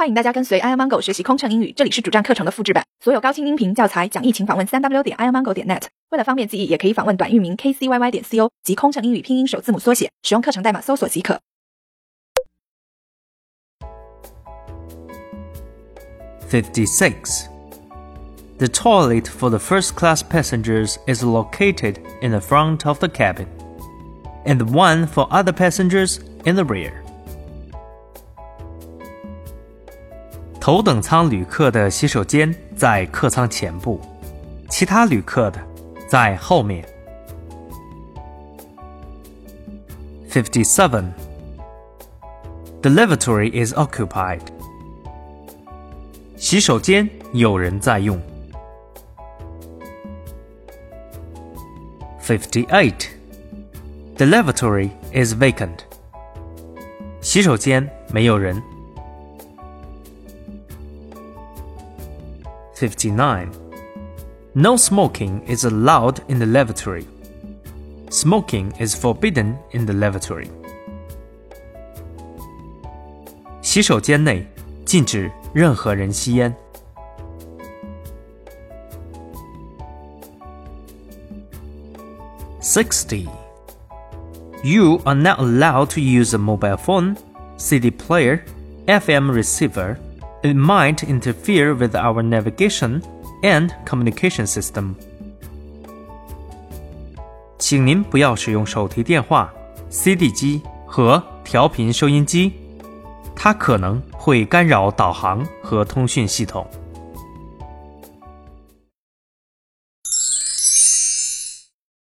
欢迎大家跟随 airmango 学习空乘英语，这里是主站课程的复制版。所有高清音频教材讲义，请访问三 w 点 airmango 点 net。为了方便记忆，也可以访问短域名 kcyy 点 co 及空乘英语拼音首字母缩写，使用课程代码搜索即可。56. The toilet for the first class passengers is located in the front of the cabin, and one for other passengers in the rear. 头等舱旅客的洗手间在客舱前部，其他旅客的在后面。57. The lavatory is occupied. 洗手间有人在用。58. The lavatory is vacant. 洗手间没有人。 59. No smoking is allowed in the lavatory. Smoking is forbidden in the lavatory. 洗手间内禁止任何人吸烟。60. You are not allowed to use a mobile phone, CD player, FM receiver. It might interfere with our navigation and communication system. 请您不要使用手提电话、CD 机和调频收音机，它可能会干扰导航和通讯系统。